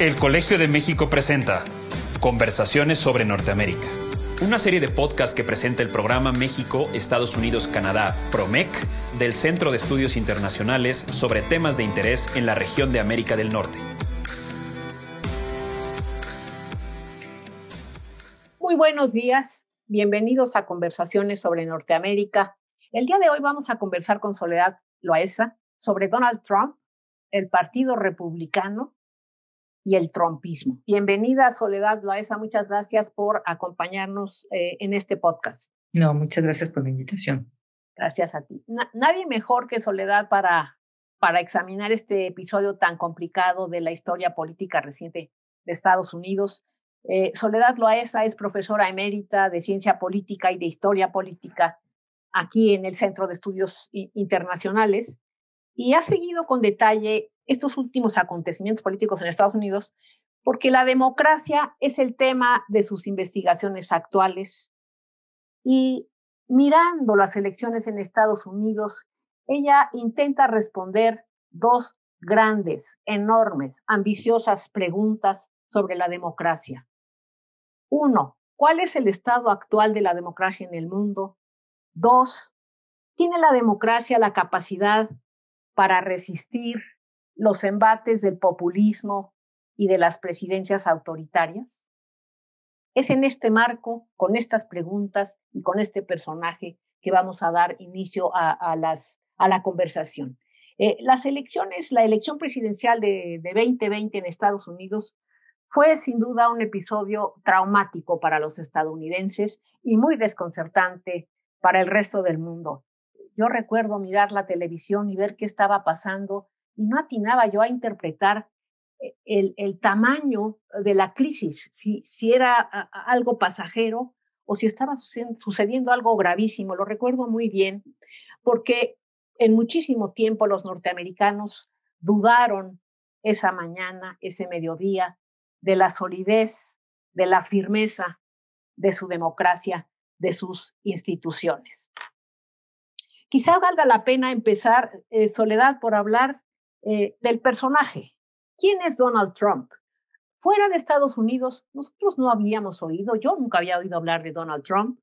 El Colegio de México presenta Conversaciones sobre Norteamérica, una serie de podcasts que presenta el programa México, Estados Unidos, Canadá, PROMEC, del Centro de Estudios Internacionales sobre temas de interés en la región de América del Norte. Muy buenos días, bienvenidos a Conversaciones sobre Norteamérica. El día de hoy vamos a conversar con Soledad Loaesa sobre Donald Trump, el Partido Republicano y el trompismo. Bienvenida, Soledad Loaesa. Muchas gracias por acompañarnos eh, en este podcast. No, muchas gracias por la invitación. Gracias a ti. nadie mejor que Soledad para, para examinar este episodio tan complicado de la historia política reciente de Estados Unidos. Eh, Soledad Loaesa es profesora emérita de ciencia política y de historia política aquí en el Centro de Estudios Internacionales y ha seguido con detalle estos últimos acontecimientos políticos en Estados Unidos, porque la democracia es el tema de sus investigaciones actuales. Y mirando las elecciones en Estados Unidos, ella intenta responder dos grandes, enormes, ambiciosas preguntas sobre la democracia. Uno, ¿cuál es el estado actual de la democracia en el mundo? Dos, ¿tiene la democracia la capacidad para resistir los embates del populismo y de las presidencias autoritarias? Es en este marco, con estas preguntas y con este personaje, que vamos a dar inicio a, las, a la conversación. Eh, las elecciones, la elección presidencial de, de 2020 en Estados Unidos fue sin duda un episodio traumático para los estadounidenses y muy desconcertante para el resto del mundo. Yo recuerdo mirar la televisión y ver qué estaba pasando y no atinaba yo a interpretar eh, el, tamaño de la crisis, si, si era algo pasajero o si estaba sucediendo algo gravísimo. Lo recuerdo muy bien, porque en muchísimo tiempo los norteamericanos dudaron esa mañana, ese mediodía, de la solidez, de la firmeza de su democracia, de sus instituciones. Quizá valga la pena empezar, eh, Soledad, por hablar eh, del personaje. ¿Quién es Donald Trump? Fuera de Estados Unidos, nosotros no habíamos oído, yo nunca había oído hablar de Donald Trump.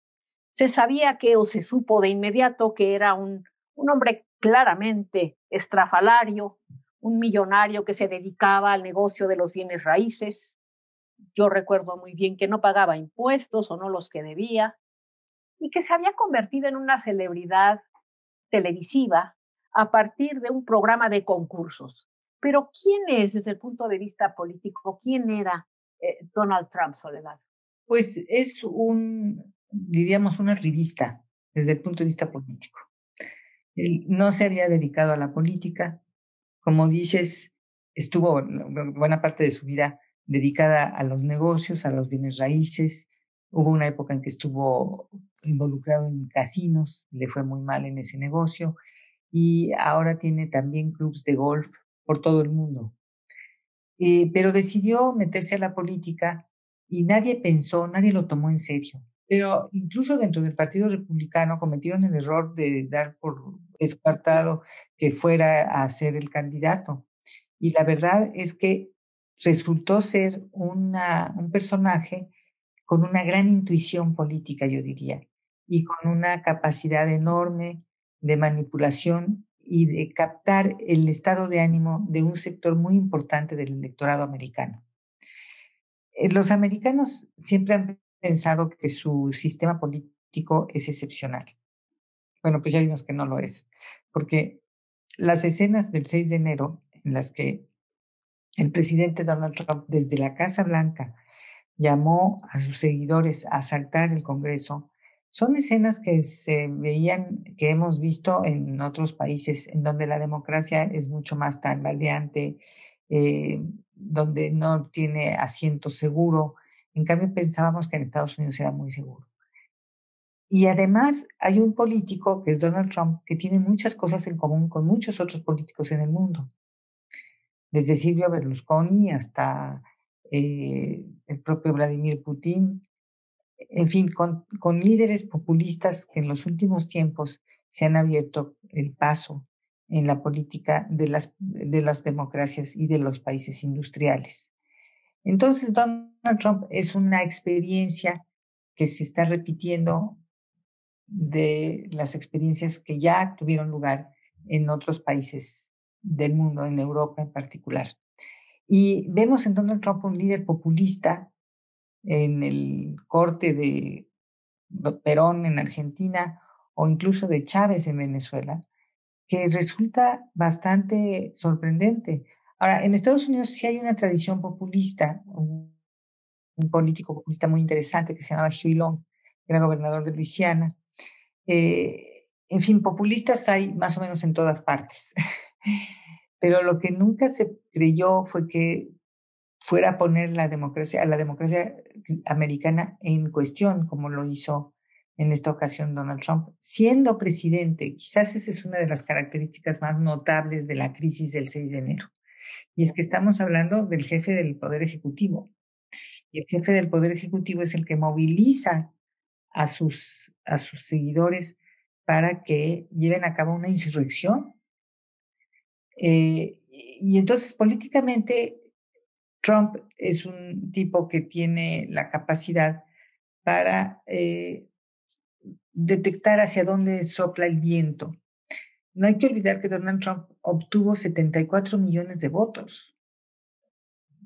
Se sabía que o se supo de inmediato que era un, un hombre claramente estrafalario, un millonario que se dedicaba al negocio de los bienes raíces. Yo recuerdo muy bien que no pagaba impuestos o no los que debía y que se había convertido en una celebridad televisiva a partir de un programa de concursos. Pero ¿quién es desde el punto de vista político? ¿Quién era eh, Donald Trump, Soledad? Pues es un, diríamos, una revista desde el punto de vista político. No se había dedicado a la política. Como dices, estuvo buena parte de su vida dedicada a los negocios, a los bienes raíces. Hubo una época en que estuvo involucrado en casinos, le fue muy mal en ese negocio y ahora tiene también clubes de golf por todo el mundo. Eh, pero decidió meterse a la política y nadie pensó, nadie lo tomó en serio. Pero incluso dentro del Partido Republicano cometieron el error de dar por descartado que fuera a ser el candidato. Y la verdad es que resultó ser una, un personaje con una gran intuición política, yo diría, y con una capacidad enorme de manipulación y de captar el estado de ánimo de un sector muy importante del electorado americano. Eh, los americanos siempre han pensado que su sistema político es excepcional. Bueno, pues ya vimos que no lo es, porque las escenas del 6 de enero en las que el presidente Donald Trump desde la Casa Blanca llamó a sus seguidores a asaltar el Congreso son escenas que se veían, que hemos visto en otros países en donde la democracia es mucho más tambaleante, eh, donde no tiene asiento seguro. En cambio, pensábamos que en Estados Unidos era muy seguro. Y además hay un político, que es Donald Trump, que tiene muchas cosas en común con muchos otros políticos en el mundo. Desde Silvio Berlusconi hasta eh, el propio Vladimir Putin, en fin, con, líderes populistas que en los últimos tiempos se han abierto el paso en la política de las democracias y de los países industriales. Entonces, Donald Trump es una experiencia que se está repitiendo de las experiencias que ya tuvieron lugar en otros países del mundo, en Europa en particular. Y vemos en Donald Trump un líder populista en el corte de Perón en Argentina o incluso de Chávez en Venezuela, que resulta bastante sorprendente. Ahora, en Estados Unidos sí hay una tradición populista, un, político populista muy interesante que se llamaba Huey Long, que era gobernador de Luisiana. Eh, en fin, populistas hay más o menos en todas partes. Pero lo que nunca se creyó fue que fuera poner la democracia, a la democracia americana en cuestión, como lo hizo en esta ocasión Donald Trump, siendo presidente. Quizás esa es una de las características más notables de la crisis del 6 de enero. Y es que estamos hablando del jefe del Poder Ejecutivo. Y el jefe del Poder Ejecutivo es el que moviliza a sus, a sus seguidores para que lleven a cabo una insurrección. Eh, y entonces, políticamente, Trump es un tipo que tiene la capacidad para eh, detectar hacia dónde sopla el viento. No hay que olvidar que Donald Trump obtuvo 74 millones de votos,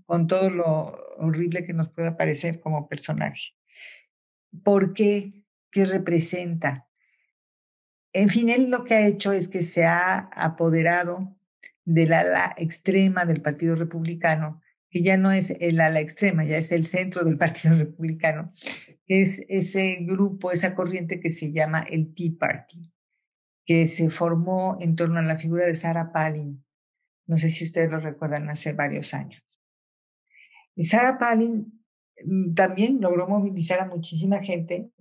con todo lo horrible que nos pueda parecer como personaje. ¿Por qué? ¿Qué representa? En fin, él lo que ha hecho es que se ha apoderado del ala extrema del Partido Republicano, que ya no es el ala extrema, ya es el centro del Partido Republicano, que es ese grupo, esa corriente que se llama el Tea Party, que se formó en torno a la figura de Sarah Palin. No sé si ustedes lo recuerdan hace varios años. Y Sarah Palin mm, también logró movilizar a muchísima gente.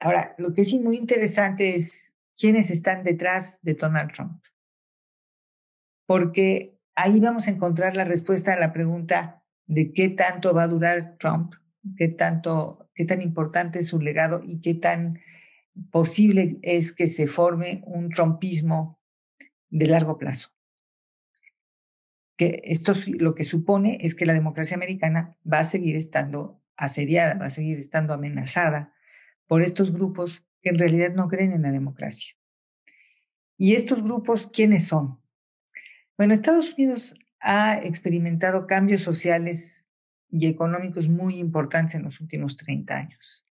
Ahora, lo que es muy interesante es quiénes están detrás de Donald Trump. Porque ahí vamos a encontrar la respuesta a la pregunta de qué tanto va a durar Trump, qué tanto, qué tan importante es su legado y qué tan posible es que se forme un trumpismo de largo plazo. Que esto lo que supone es que la democracia americana va a seguir estando asediada, va a seguir estando amenazada por estos grupos que en realidad no creen en la democracia. ¿Y estos grupos quiénes son? Bueno, Estados Unidos ha experimentado cambios sociales y económicos muy importantes en los últimos 30 años.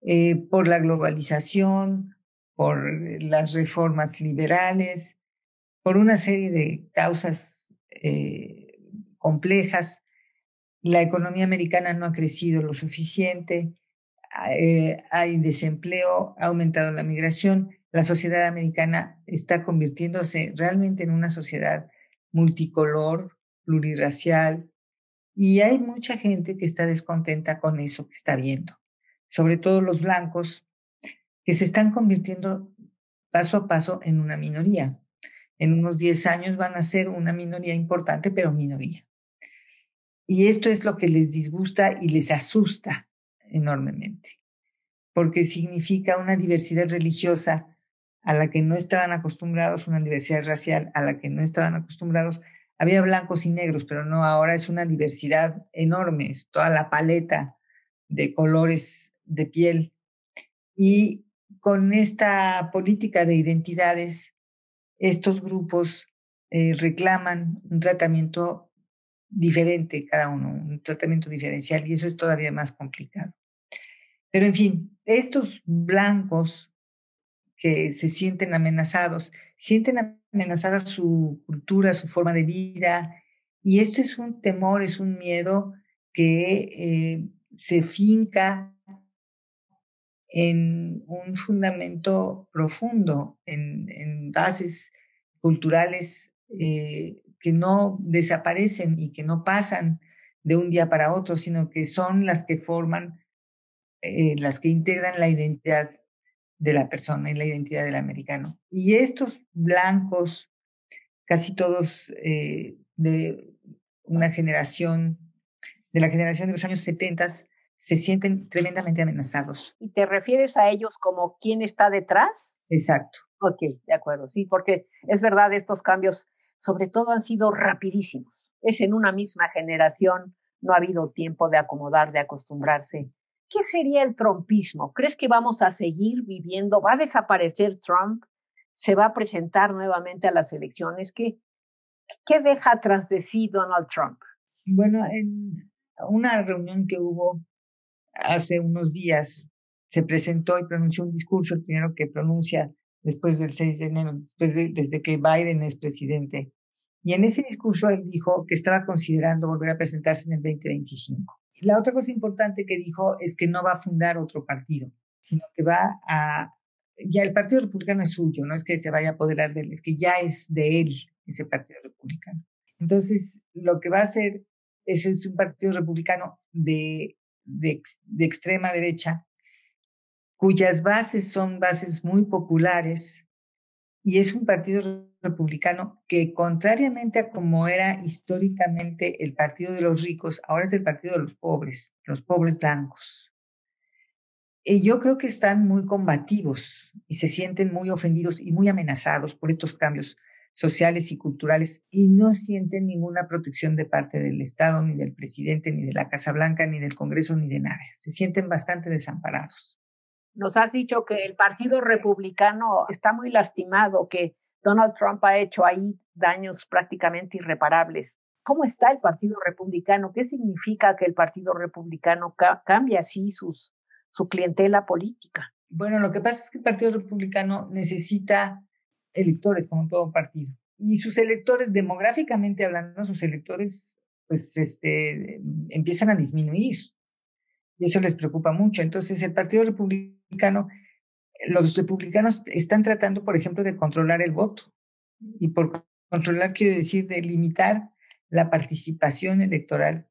Eh, por la globalización, por las reformas liberales, por una serie de causas eh, complejas. La economía americana no ha crecido lo suficiente, eh, hay desempleo, ha aumentado la migración, la sociedad americana está convirtiéndose realmente en una sociedad multicolor, plurirracial, y hay mucha gente que está descontenta con eso que está viendo, sobre todo los blancos, que se están convirtiendo paso a paso en una minoría. En unos 10 años van a ser una minoría importante, pero minoría. Y esto es lo que les disgusta y les asusta enormemente, porque significa una diversidad religiosa a la que no estaban acostumbrados, una diversidad racial a la que no estaban acostumbrados. Había blancos y negros, pero no, ahora es una diversidad enorme, es toda la paleta de colores de piel. Y con esta política de identidades, estos grupos eh, reclaman un tratamiento diferente cada uno, un tratamiento diferencial, y eso es todavía más complicado. Pero en fin, estos blancos que se sienten amenazados, sienten amenazada su cultura, su forma de vida, y esto es un temor, es un miedo que eh, se finca en un fundamento profundo, en, bases culturales eh, que no desaparecen y que no pasan de un día para otro, sino que son las que forman eh, las que integran la identidad de la persona y la identidad del americano. Y estos blancos, casi todos eh, de una generación, de la generación de los años 70, se sienten tremendamente amenazados. ¿Y te refieres a ellos como quién está detrás? Exacto. Ok, de acuerdo, sí, porque es verdad, estos cambios sobre todo han sido rapidísimos. Es en una misma generación no ha habido tiempo de acomodar, de acostumbrarse. ¿Qué sería el trumpismo? ¿Crees que vamos a seguir viviendo? ¿Va a desaparecer Trump? ¿Se va a presentar nuevamente a las elecciones? ¿Qué, qué deja tras de sí Donald Trump? Bueno, en una reunión que hubo hace unos días, se presentó y pronunció un discurso, el primero que pronuncia después del 6 de enero, después de, desde que Biden es presidente. Y en ese discurso él dijo que estaba considerando volver a presentarse en el 2025. La otra cosa importante que dijo es que no va a fundar otro partido, sino que va a... Ya el Partido Republicano es suyo, no es que se vaya a apoderar de él, es que ya es de él ese Partido Republicano. Entonces, lo que va a hacer es, es un Partido Republicano de, de, de extrema derecha cuyas bases son bases muy populares y es un partido republicano que contrariamente a como era históricamente el partido de los ricos, ahora es el partido de los pobres, los pobres blancos. Y yo creo que están muy combativos y se sienten muy ofendidos y muy amenazados por estos cambios sociales y culturales y no sienten ninguna protección de parte del Estado, ni del presidente, ni de la Casa Blanca, ni del Congreso, ni de nada. Se sienten bastante desamparados. Nos has dicho que el Partido Republicano está muy lastimado, que Donald Trump ha hecho ahí daños prácticamente irreparables. ¿Cómo está el Partido Republicano? ¿Qué significa que el Partido Republicano cambie así sus, su clientela política? Bueno, lo que pasa es que el Partido Republicano necesita electores, como todo partido. Y sus electores, demográficamente hablando, sus electores, pues, este, empiezan a disminuir. Y eso les preocupa mucho. Entonces, el Partido Republicano, los republicanos están tratando, por ejemplo, de controlar el voto. Y por controlar quiero decir de limitar la participación electoral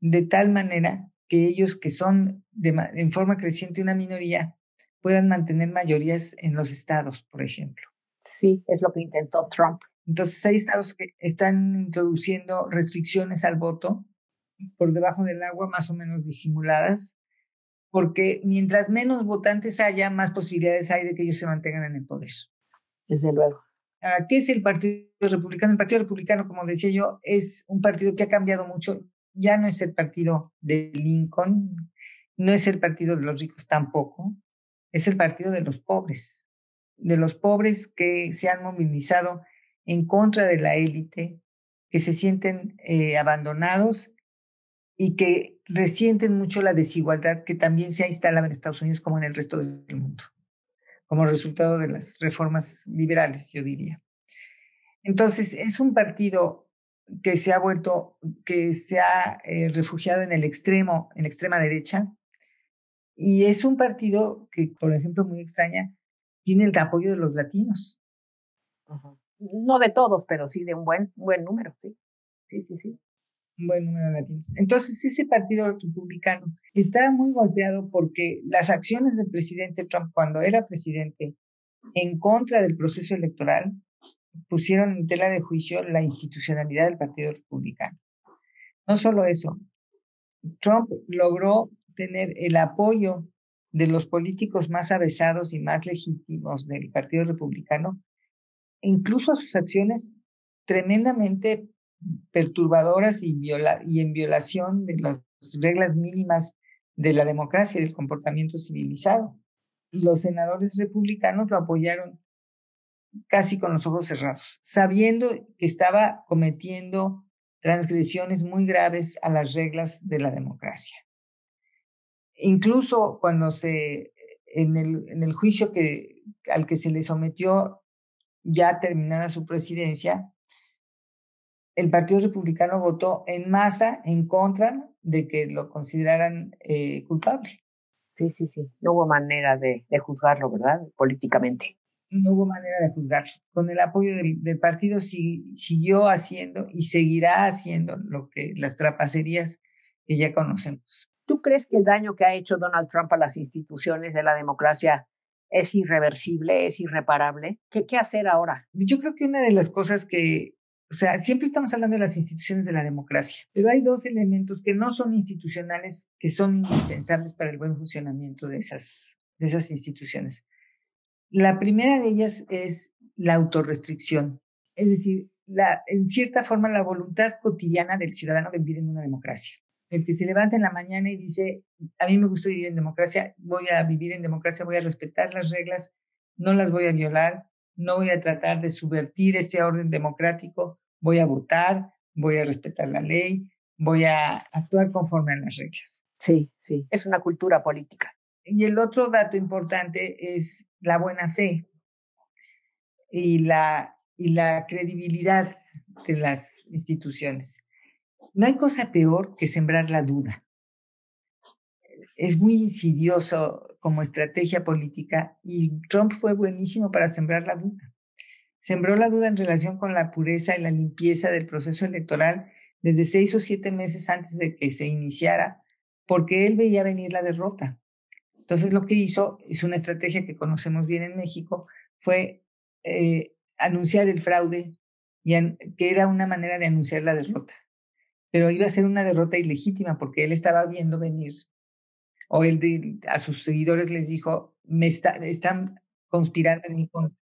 de tal manera que ellos que son de, en forma creciente una minoría puedan mantener mayorías en los estados, por ejemplo. Sí, es lo que intentó Trump. Entonces hay estados que están introduciendo restricciones al voto por debajo del agua, más o menos disimuladas, porque mientras menos votantes haya, más posibilidades hay de que ellos se mantengan en el poder. Desde luego. Ahora, ¿qué es el Partido Republicano? El Partido Republicano, como decía yo, es un partido que ha cambiado mucho. Ya no es el partido de Lincoln, no es el partido de los ricos tampoco, es el partido de los pobres, de los pobres que se han movilizado en contra de la élite, que se sienten eh, abandonados y que resienten mucho la desigualdad que también se ha instalado en Estados Unidos como en el resto del mundo, como resultado de las reformas liberales, yo diría. Entonces, es un partido que se ha vuelto, que se ha eh, refugiado en el extremo, en la extrema derecha, y es un partido que, por ejemplo, muy extraña, tiene el apoyo de los latinos. No de todos, pero sí de un buen, buen número, sí. Sí, sí, sí un buen número de latinos. Entonces, ese partido republicano estaba muy golpeado porque las acciones del presidente Trump cuando era presidente en contra del proceso electoral pusieron en tela de juicio la institucionalidad del Partido Republicano. No solo eso, Trump logró tener el apoyo de los políticos más avesados y más legítimos del Partido Republicano, incluso a sus acciones tremendamente perturbadoras y, en violación de las reglas mínimas de la democracia y del comportamiento civilizado. Los senadores republicanos lo apoyaron casi con los ojos cerrados, sabiendo que estaba cometiendo transgresiones muy graves a las reglas de la democracia. Incluso cuando se, en el, en el juicio que, al que se le sometió ya terminada su presidencia, el Partido Republicano votó en masa en contra de que lo consideraran eh, culpable. Sí, sí, sí. No hubo manera de, juzgarlo, ¿verdad? Políticamente. No hubo manera de juzgarlo. Con el apoyo del, partido siguió haciendo y seguirá haciendo lo que las trapacerías que ya conocemos. ¿Tú crees que el daño que ha hecho Donald Trump a las instituciones de la democracia es irreversible, es irreparable? ¿Qué, qué hacer ahora? Yo creo que una de las cosas que o sea, siempre estamos hablando de las instituciones de la democracia, pero hay dos elementos que no son institucionales, que son indispensables para el buen funcionamiento de esas, de esas instituciones. La primera de ellas es la autorrestricción, es decir, en cierta forma la voluntad cotidiana del ciudadano de vivir en una democracia. el que se levanta en la mañana y dice, a mí me gusta vivir en democracia, voy a vivir en democracia, voy a respetar las reglas, no las voy a violar, no voy a tratar de subvertir este orden democrático, voy a votar, voy a respetar la ley, voy a actuar conforme a las reglas. Sí, sí, es una cultura política. Y el otro dato importante es la buena fe y la, y la credibilidad de las instituciones. No hay cosa peor que sembrar la duda. Es muy insidioso como estrategia política y Trump fue buenísimo para sembrar la duda. Sembró la duda en relación con la pureza y la limpieza del proceso electoral desde seis o siete meses antes de que se iniciara, porque él veía venir la derrota. Entonces lo que hizo, es una estrategia que conocemos bien en México, fue eh, anunciar el fraude, y que era una manera de anunciar la derrota. Pero iba a ser una derrota ilegítima porque él estaba viendo venir, o él a sus seguidores les dijo, me están conspirando en mi contra.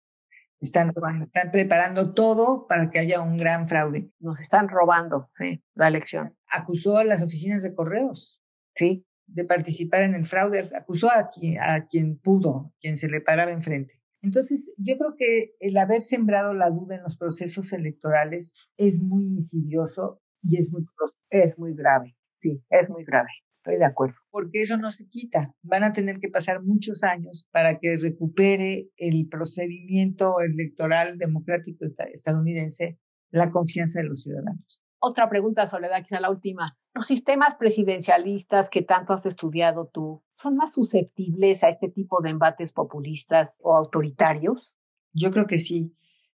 Están robando, están preparando todo para que haya un gran fraude. Nos están robando, sí, la elección. Acusó a las oficinas de correos. Sí. De participar en el fraude. Acusó a quien, a quien pudo, quien se le paraba enfrente. Entonces, yo creo que el haber sembrado la duda en los procesos electorales es muy insidioso y es muy, es muy grave. Sí, es muy grave. Estoy de acuerdo. Porque eso no se quita. Van a tener que pasar muchos años para que recupere el procedimiento electoral democrático estadounidense la confianza de los ciudadanos. Otra pregunta, Soledad, quizá la última. ¿Los sistemas presidencialistas que tanto has estudiado tú son más susceptibles a este tipo de embates populistas o autoritarios? Yo creo que sí,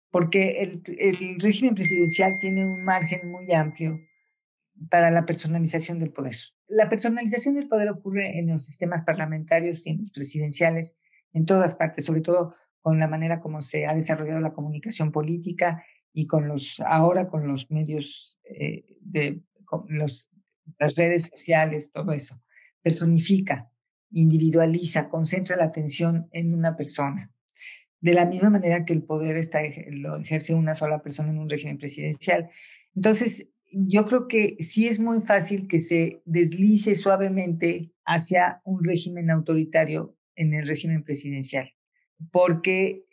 porque el, el régimen presidencial tiene un margen muy amplio para la personalización del poder. La personalización del poder ocurre en los sistemas parlamentarios y en los presidenciales, en todas partes, sobre todo con la manera como se ha desarrollado la comunicación política y con los ahora con los medios eh, de los, las redes sociales, todo eso. Personifica, individualiza, concentra la atención en una persona. De la misma manera que el poder está, lo ejerce una sola persona en un régimen presidencial. Entonces, yo creo que sí es muy fácil que se deslice suavemente hacia un régimen autoritario en el régimen presidencial, porque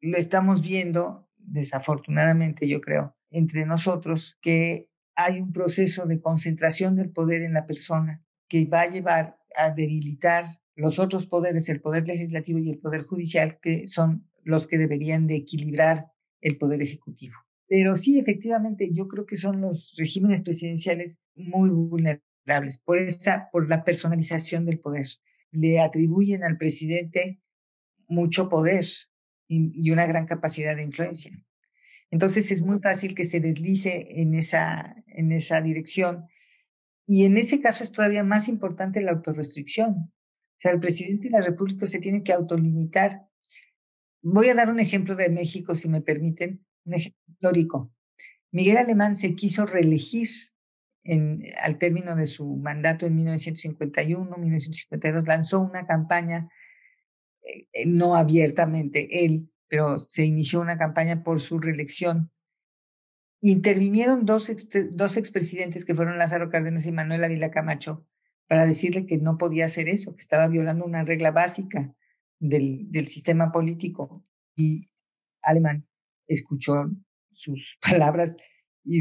lo estamos viendo, desafortunadamente yo creo, entre nosotros, que hay un proceso de concentración del poder en la persona que va a llevar a debilitar los otros poderes, el poder legislativo y el poder judicial, que son los que deberían de equilibrar el poder ejecutivo. Pero sí, efectivamente, yo creo que son los regímenes presidenciales muy vulnerables por esa, por la personalización del poder. Le atribuyen al presidente mucho poder y, una gran capacidad de influencia. Entonces es muy fácil que se deslice en esa, en esa dirección. Y en ese caso es todavía más importante la autorrestricción. O sea, el presidente de la República se tiene que autolimitar. Voy a dar un ejemplo de México, si me permiten un ejemplo histórico. Miguel Alemán se quiso reelegir al término de su mandato en 1951, 1952, lanzó una campaña, eh, eh, no abiertamente él, pero se inició una campaña por su reelección. Intervinieron dos, dos expresidentes que fueron Lázaro Cárdenas y Manuel Ávila Camacho para decirle que no podía hacer eso, que estaba violando una regla básica del, del sistema político. Y Alemán escuchó sus palabras y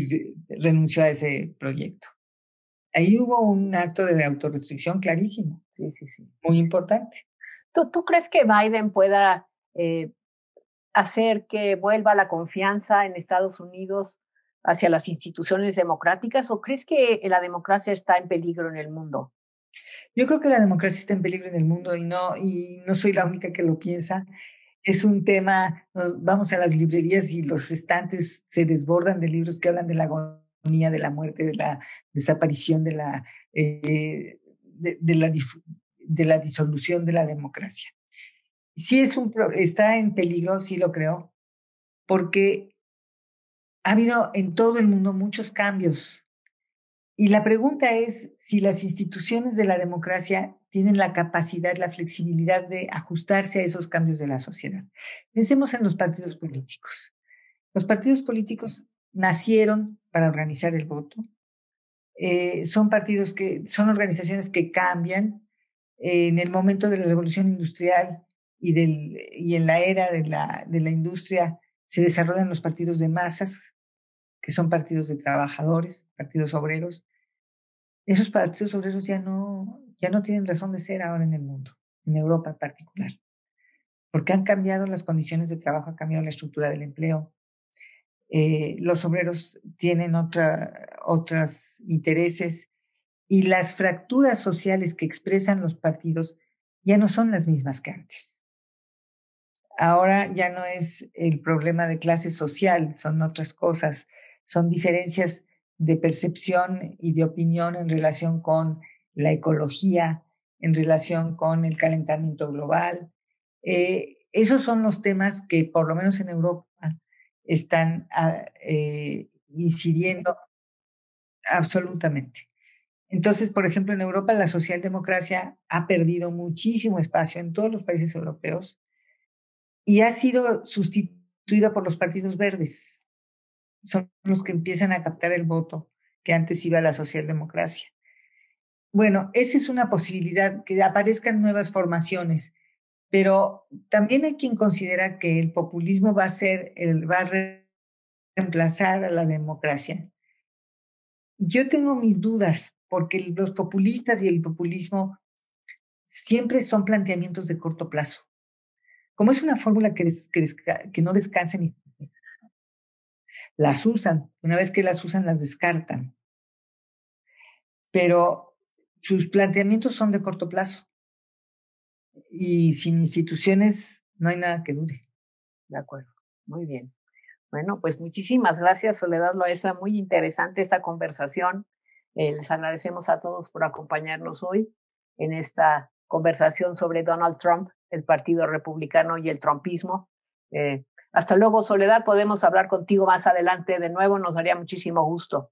renunció a ese proyecto. Ahí hubo un acto de autorrestricción clarísimo. Sí, sí, sí. Muy importante. ¿Tú, tú crees que Biden pueda eh, hacer que vuelva la confianza en Estados Unidos hacia las instituciones democráticas o crees que la democracia está en peligro en el mundo? Yo creo que la democracia está en peligro en el mundo y no, y no soy la única que lo piensa es un tema, vamos a las librerías y los estantes se desbordan de libros que hablan de la agonía, de la muerte, de la desaparición, de la, eh, de, la, de la disolución de la democracia. Sí es un, está en peligro, sí lo creo, porque ha habido en todo el mundo muchos cambios. Y la pregunta es si las instituciones de la democracia tienen la capacidad, la flexibilidad de ajustarse a esos cambios de la sociedad. Pensemos en los partidos políticos. Los partidos políticos nacieron para organizar el voto, eh, son partidos que son organizaciones que cambian en el momento de la revolución industrial y, del, y en la era de la, de la industria se desarrollan los partidos de masas, que son partidos de trabajadores, partidos obreros. Esos partidos obreros ya no, ya no tienen razón de ser ahora en el mundo, en Europa en particular, porque han cambiado las condiciones de trabajo, ha cambiado la estructura del empleo. Eh, los obreros tienen otra, otros intereses y las fracturas sociales que expresan los partidos ya no son las mismas que antes. Ahora ya no es el problema de clase social, son otras cosas, son diferencias de percepción y de opinión en relación con la ecología, en relación con el calentamiento global. Eh, esos son los temas que, por lo menos en Europa, están ah, eh, incidiendo absolutamente. Entonces, por ejemplo, en Europa la socialdemocracia ha perdido muchísimo espacio en todos los países europeos y ha sido sustituida por los partidos verdes. Son los que empiezan a captar el voto que antes iba a la socialdemocracia. Bueno, esa es una posibilidad, que aparezcan nuevas formaciones, pero también hay quien considera que el populismo va a ser, el, va a reemplazar a la democracia. Yo tengo mis dudas, porque los populistas y el populismo siempre son planteamientos de corto plazo. Como es una fórmula que, que, no descansa ni las usan, una vez que las usan las descartan. Pero sus planteamientos son de corto plazo. Y sin instituciones no hay nada que dure. De acuerdo, muy bien. Bueno, pues muchísimas gracias, Soledad Loesa. Muy interesante esta conversación. Eh, les agradecemos a todos por acompañarnos hoy en esta conversación sobre Donald Trump, el Partido Republicano y el Trumpismo. Eh, hasta luego, Soledad. Podemos hablar contigo más adelante de nuevo. Nos daría muchísimo gusto.